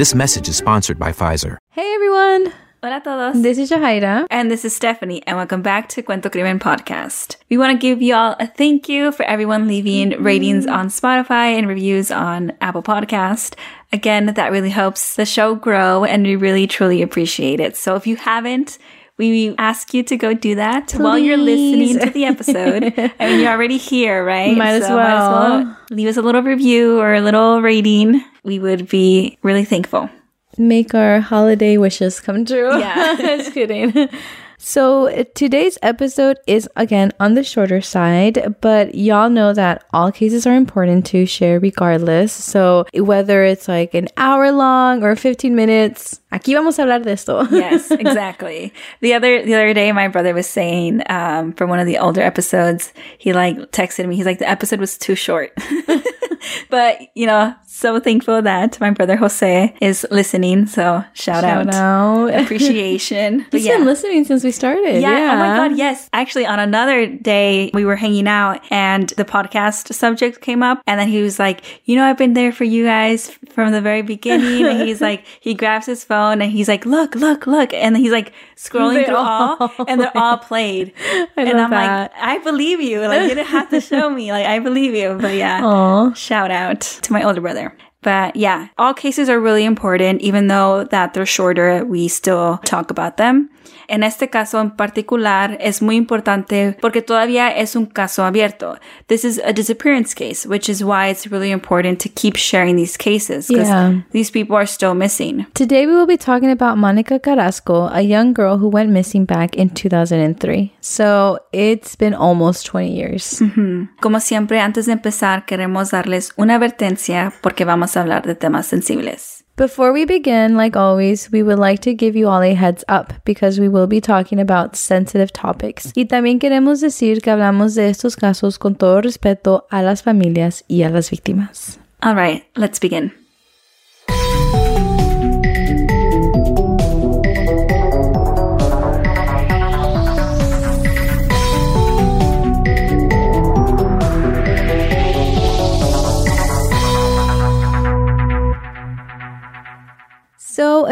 This message is sponsored by Pfizer. Hey everyone! Hola a todos. This is Jahaira. And this is Stephanie, and welcome back to Cuento Crimen Podcast. We want to give you all a thank you for everyone leaving mm-hmm. ratings on Spotify and reviews on Apple Podcast. Again, that really helps the show grow, and we really truly appreciate it. So if you haven't, we ask you to go do that Please. while you're listening to the episode. I mean, you're already here, right? Might, so as, well. might as well leave us a little review or a little rating. We would be really thankful make our holiday wishes come true. Yeah, just kidding. So, today's episode is again on the shorter side, but y'all know that all cases are important to share regardless. So, whether it's like an hour long or 15 minutes, aquí vamos a hablar de esto. yes, exactly. The other the other day my brother was saying um for one of the older episodes, he like texted me. He's like the episode was too short. but, you know, so thankful that my brother Jose is listening. So shout, shout out. out. Appreciation. He's yeah. been listening since we started. Yeah. yeah. Oh my God. Yes. Actually, on another day, we were hanging out and the podcast subject came up. And then he was like, you know, I've been there for you guys from the very beginning. and he's like, he grabs his phone and he's like, look, look, look. And he's like scrolling they through all, all and they're all played. I and I'm that. like, I believe you. Like, you didn't have to show me. Like, I believe you. But yeah. Aww. Shout out to my older brother. But yeah, all cases are really important, even though that they're shorter, we still talk about them. En este caso en particular es muy importante porque todavía es un caso abierto. This is a disappearance case, which is why it's really important to keep sharing these cases because yeah. these people are still missing. Today we will be talking about Monica Carrasco, a young girl who went missing back in 2003. So it's been almost 20 years. Mm -hmm. Como siempre, antes de empezar, queremos darles una advertencia porque vamos a hablar de temas sensibles. Before we begin, like always, we would like to give you all a heads up because we will be talking about sensitive topics. Y también queremos decir que hablamos de estos casos con todo respeto a las familias y a las víctimas. All right, let's begin.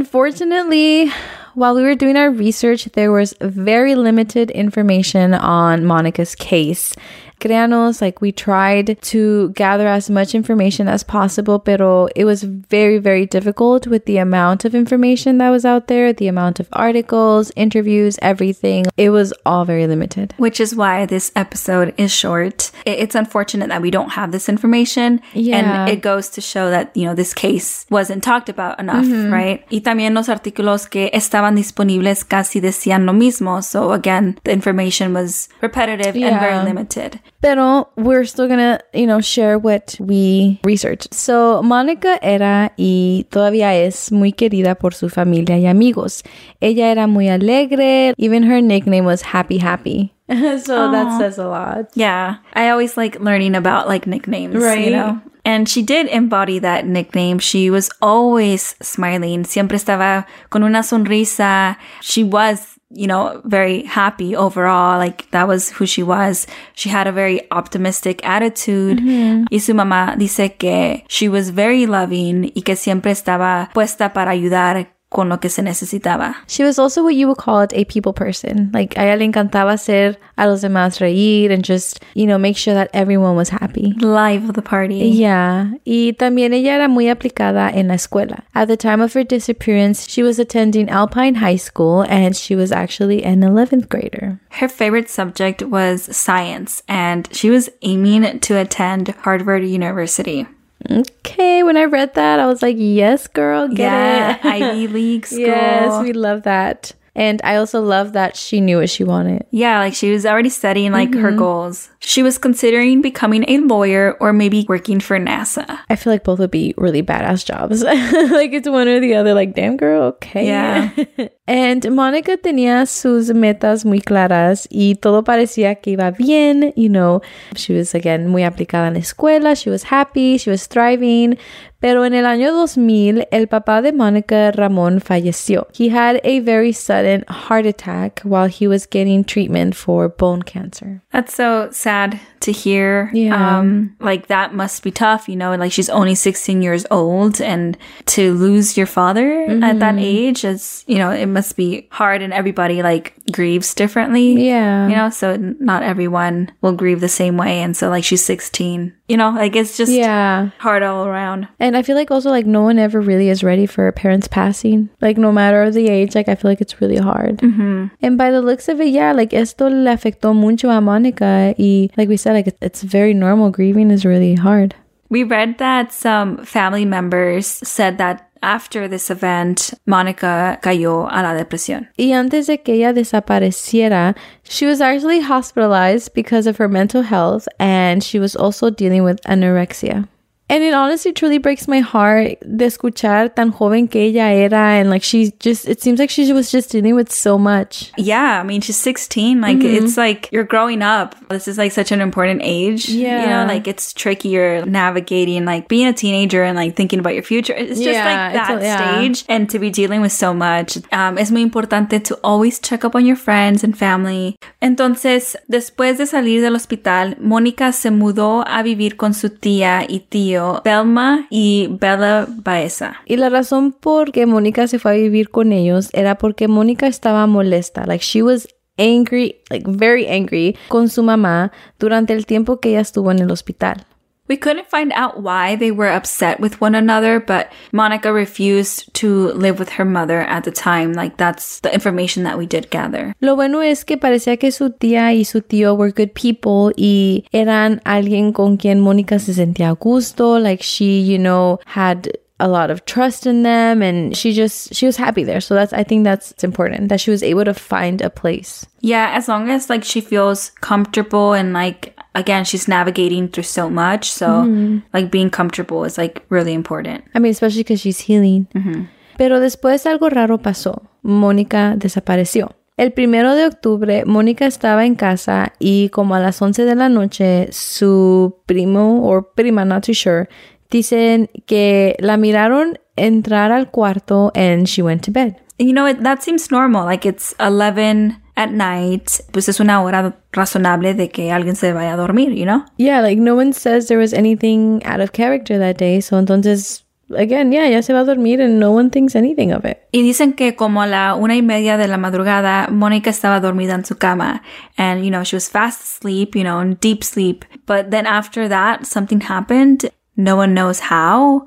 Unfortunately, while we were doing our research, there was very limited information on Monica's case. Créanos, like we tried to gather as much information as possible, pero it was very, very difficult with the amount of information that was out there, the amount of articles, interviews, everything. It was all very limited. Which is why this episode is short. It's unfortunate that we don't have this information. Yeah. And it goes to show that, you know, this case wasn't talked about enough, mm-hmm. right? Y también los artículos que estaban disponibles casi decían lo mismo. So again, the information was repetitive yeah. and very limited. Pero we're still gonna, you know, share what we researched. So, Mónica era y todavía es muy querida por su familia y amigos. Ella era muy alegre. Even her nickname was Happy Happy. so Aww. that says a lot. Yeah. I always like learning about like nicknames, right? You know? And she did embody that nickname. She was always smiling. Siempre estaba con una sonrisa. She was you know, very happy overall. Like that was who she was. She had a very optimistic attitude. Mm-hmm. Y su mamá dice que she was very loving y que siempre estaba puesta para ayudar con lo que se necesitaba. She was also what you would call it a people person. Like a ella le encantaba hacer a los demás reír and just, you know, make sure that everyone was happy. Life of the party. Yeah. Y también ella era muy aplicada en la escuela. At the time of her disappearance, she was attending Alpine High School and she was actually an 11th grader. Her favorite subject was science and she was aiming to attend Harvard University. Okay, when I read that, I was like, yes, girl, get yeah, it. Ivy League school. Yes, we love that. And I also love that she knew what she wanted. Yeah, like she was already setting like mm-hmm. her goals. She was considering becoming a lawyer or maybe working for NASA. I feel like both would be really badass jobs. like it's one or the other. Like, damn girl, okay. Yeah. and Monica tenía sus metas muy claras y todo parecía que iba bien. You know, she was again muy aplicada en la escuela. She was happy. She was thriving. Pero en el año 2000, el papá de Monica Ramón falleció. He had a very sudden heart attack while he was getting treatment for bone cancer. That's so sad to hear. Yeah. Um, like that must be tough, you know, like she's only 16 years old and to lose your father mm-hmm. at that mm-hmm. age is, you know, it must be hard and everybody like grieves differently. Yeah. You know, so not everyone will grieve the same way. And so like she's 16, you know, like it's just yeah. hard all around. And I feel like also like no one ever really is ready for a parent's passing. Like no matter the age, like I feel like it's really hard. Mm-hmm. And by the looks of it, yeah, like esto le afectó mucho a Monica. Y like we said, like it's very normal. Grieving is really hard. We read that some family members said that after this event, Monica cayó a la depresión. Y antes de que ella desapareciera, she was actually hospitalized because of her mental health and she was also dealing with anorexia. And it honestly truly breaks my heart de escuchar tan joven que ella era. And like, she just, it seems like she was just dealing with so much. Yeah. I mean, she's 16. Like, mm-hmm. it's like you're growing up. This is like such an important age. Yeah. You know, like it's trickier navigating, like being a teenager and like thinking about your future. It's just yeah, like that a, yeah. stage. And to be dealing with so much. Um, es muy importante to always check up on your friends and family. Entonces, después de salir del hospital, Mónica se mudó a vivir con su tía y tío Belma y Bella Baeza. Y la razón por que Mónica se fue a vivir con ellos era porque Mónica estaba molesta. Like she was angry, like very angry con su mamá durante el tiempo que ella estuvo en el hospital. We couldn't find out why they were upset with one another, but Monica refused to live with her mother at the time. Like that's the information that we did gather. Lo bueno es que parecía que su tía y su tío were good people y eran alguien con quien Monica se sentía a gusto. Like she, you know, had a lot of trust in them and she just she was happy there so that's i think that's important that she was able to find a place yeah as long as like she feels comfortable and like again, she's navigating through so much. So, mm-hmm. like, being comfortable is like really important. I mean, especially because she's healing. Mm-hmm. Pero después algo raro pasó. Mónica desapareció. El primero de octubre, Mónica estaba en casa y como a las 11 de la noche, su primo o prima, not too sure, dicen que la miraron entrar al cuarto and she went to bed. You know, it, that seems normal. Like it's 11 at night, pues es una hora razonable de que alguien se vaya a dormir, you know? Yeah, like no one says there was anything out of character that day. So entonces, again, yeah, ya se va a dormir and no one thinks anything of it. Y dicen que como a la una y media de la madrugada, Mónica estaba dormida en su cama. And, you know, she was fast asleep, you know, in deep sleep. But then after that, something happened. No one knows how.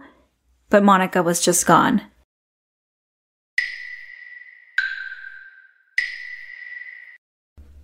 But Monica was just gone.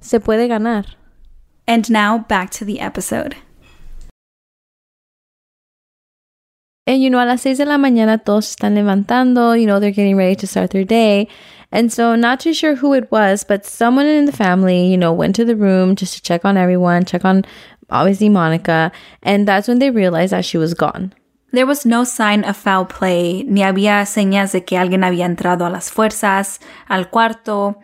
Se puede ganar. And now back to the episode. And you know, a las seis de la mañana todos están levantando, you know, they're getting ready to start their day. And so, not too sure who it was, but someone in the family, you know, went to the room just to check on everyone, check on obviously Monica, and that's when they realized that she was gone. There was no sign of foul play, ni había señas de que alguien había entrado a las fuerzas, al cuarto,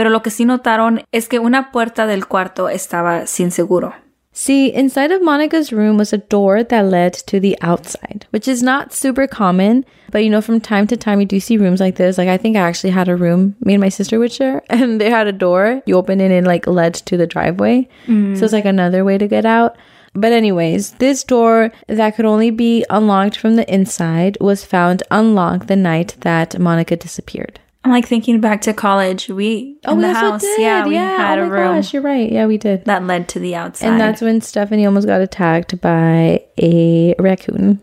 pero lo que sí notaron es que una puerta del cuarto estaba sin seguro. See, inside of Monica's room was a door that led to the outside, which is not super common. But you know, from time to time, you do see rooms like this. Like, I think I actually had a room me and my sister would share, and they had a door. You open it and like led to the driveway. Mm. So it's like another way to get out. But, anyways, this door that could only be unlocked from the inside was found unlocked the night that Monica disappeared. I'm like thinking back to college. We oh, in the house, yeah, we yeah. had oh a room. Gosh, you're right. Yeah, we did. That led to the outside, and that's when Stephanie almost got attacked by a raccoon,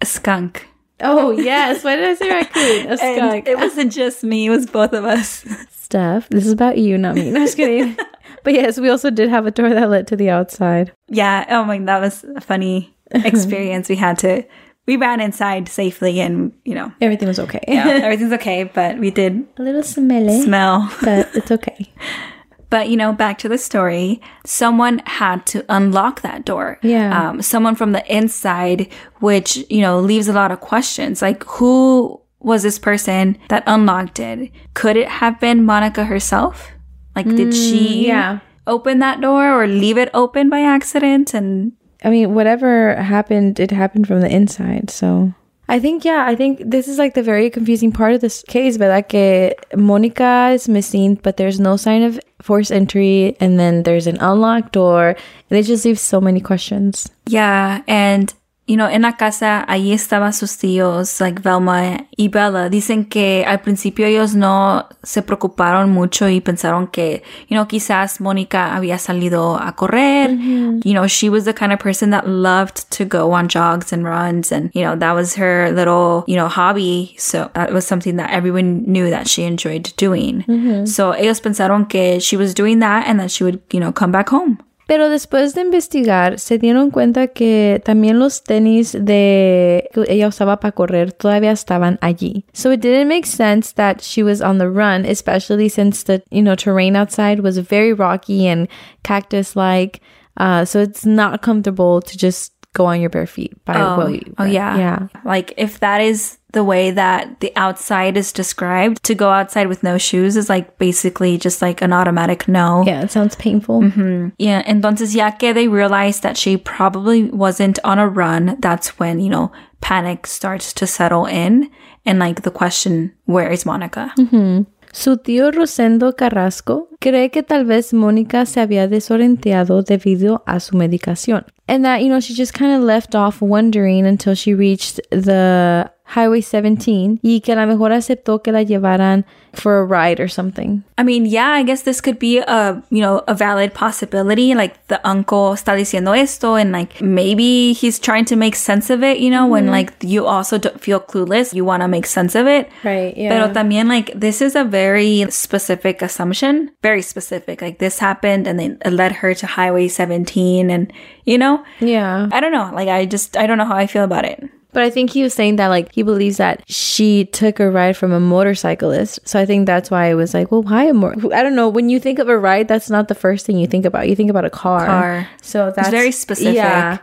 a skunk. Oh yes, why did I say raccoon? A skunk. It wasn't just me; it was both of us. Steph, this is about you, not me. No, just kidding. but yes, we also did have a door that led to the outside. Yeah. Oh my, that was a funny experience. we had to we ran inside safely and you know. Everything was okay. Yeah everything's okay but we did a little smelly smell. but it's okay. But you know back to the story someone had to unlock that door. Yeah. Um, someone from the inside which you know leaves a lot of questions. Like who was this person that unlocked it? Could it have been monica herself? Like did mm, she yeah. open that door or leave it open by accident? And I mean, whatever happened, it happened from the inside. So I think, yeah, I think this is like the very confusing part of this case, but like Monica is missing, but there's no sign of forced entry, and then there's an unlocked door, and it just leaves so many questions. Yeah, and you know, en la casa, ahí estaban sus tíos, like Velma y Bella. Dicen que al principio ellos no se preocuparon mucho y pensaron que, you know, quizás Mónica había salido a correr. Mm-hmm. You know, she was the kind of person that loved to go on jogs and runs. And, you know, that was her little, you know, hobby. So that was something that everyone knew that she enjoyed doing. Mm-hmm. So ellos pensaron que she was doing that and that she would, you know, come back home. Pero después de investigar, se dieron cuenta que también los tenis de que ella usaba para correr todavía estaban allí. So it didn't make sense that she was on the run, especially since the, you know, terrain outside was very rocky and cactus-like. Uh, so it's not comfortable to just go on your bare feet by oh, you, oh yeah yeah like if that is the way that the outside is described to go outside with no shoes is like basically just like an automatic no yeah it sounds painful mm-hmm. yeah entonces ya que they realized that she probably wasn't on a run that's when you know panic starts to settle in and like the question where is monica mm-hmm. Su tío Rosendo Carrasco cree que tal vez Mónica se había desorientado debido a su medicación. And that, you know, she just kind of left off wondering until she reached the Highway 17 y que a lo mejor aceptó que la llevaran for a ride or something. I mean, yeah, I guess this could be a, you know, a valid possibility. Like the uncle está diciendo esto and like maybe he's trying to make sense of it, you know, mm-hmm. when like you also don't feel clueless, you want to make sense of it. Right, yeah. Pero también like this is a very specific assumption, very specific. Like this happened and then it led her to Highway 17 and, you know? Yeah. I don't know. Like I just, I don't know how I feel about it. But I think he was saying that like he believes that she took a ride from a motorcyclist. So I think that's why it was like, well, why a motor? I don't know. When you think of a ride, that's not the first thing you think about. You think about a car. Car. So that's it's very specific. Yeah.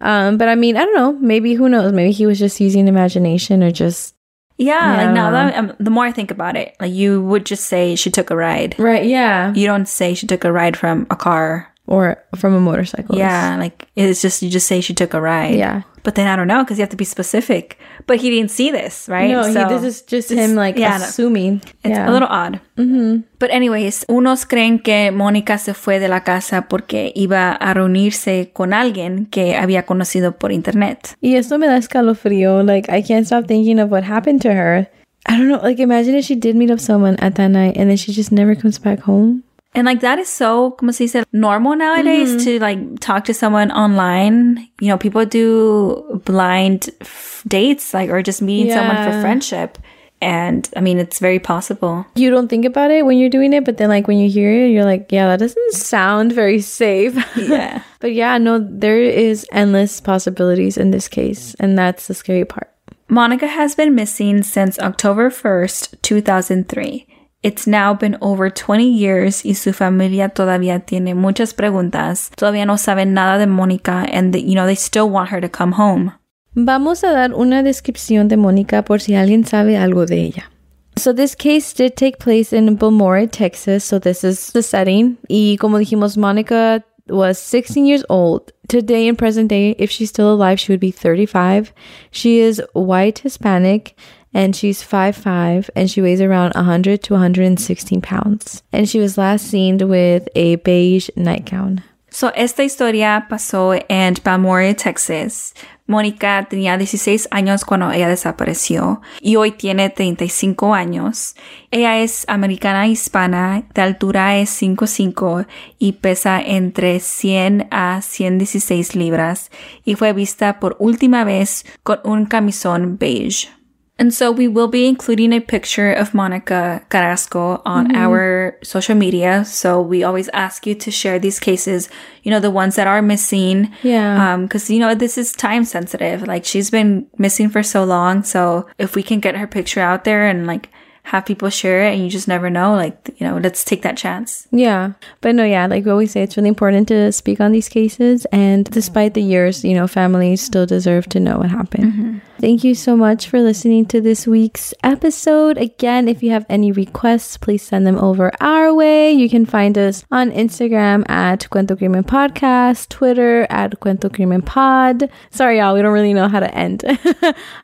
Um, but I mean, I don't know. Maybe who knows? Maybe he was just using imagination or just. Yeah, like now that um, the more I think about it, like you would just say she took a ride. Right. Yeah. You don't say she took a ride from a car or from a motorcycle. Yeah, like it's just you just say she took a ride. Yeah. But then I don't know because you have to be specific. But he didn't see this, right? No, so, he, this is just him like yeah, assuming. It's yeah. a little odd. Mm-hmm. But anyways, unos creen que Mónica se fue de la casa porque iba a reunirse con alguien que había conocido por internet. Y esto me da escalofrío. Like I can't stop thinking of what happened to her. I don't know. Like imagine if she did meet up someone at that night and then she just never comes back home. And like that is so, como se dice, normal nowadays mm-hmm. to like talk to someone online. You know, people do blind f- dates, like, or just meeting yeah. someone for friendship. And I mean, it's very possible. You don't think about it when you're doing it, but then like when you hear it, you're like, yeah, that doesn't sound very safe. Yeah. but yeah, no, there is endless possibilities in this case. And that's the scary part. Monica has been missing since October 1st, 2003. It's now been over 20 years y su familia todavía tiene muchas preguntas. Todavía no saben nada de Mónica and that, you know, they still want her to come home. Vamos a dar una descripción de Mónica por si alguien sabe algo de ella. So this case did take place in Balmorhea, Texas. So this is the setting. Y como dijimos, Monica was 16 years old. Today, in present day, if she's still alive, she would be 35. She is white Hispanic and she's 5'5 and she weighs around 100 to 116 pounds. And she was last seen with a beige nightgown. So, esta historia pasó en Balmora, Texas. Mónica tenía 16 años cuando ella desapareció y hoy tiene 35 años. Ella es americana hispana, de altura es 5'5 y pesa entre 100 a 116 libras y fue vista por última vez con un camisón beige. And so we will be including a picture of Monica Carrasco on mm-hmm. our social media. So we always ask you to share these cases, you know, the ones that are missing. Yeah. Um, cause you know, this is time sensitive. Like she's been missing for so long. So if we can get her picture out there and like have people share it and you just never know like you know let's take that chance yeah but no yeah like we always say it's really important to speak on these cases and despite the years you know families still deserve to know what happened mm-hmm. Thank you so much for listening to this week's episode. Again if you have any requests please send them over our way. You can find us on instagram at cuento crimen podcast twitter at cuento crimen pod. Sorry y'all we don't really know how to end.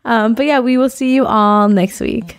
Um, but yeah we will see you all next week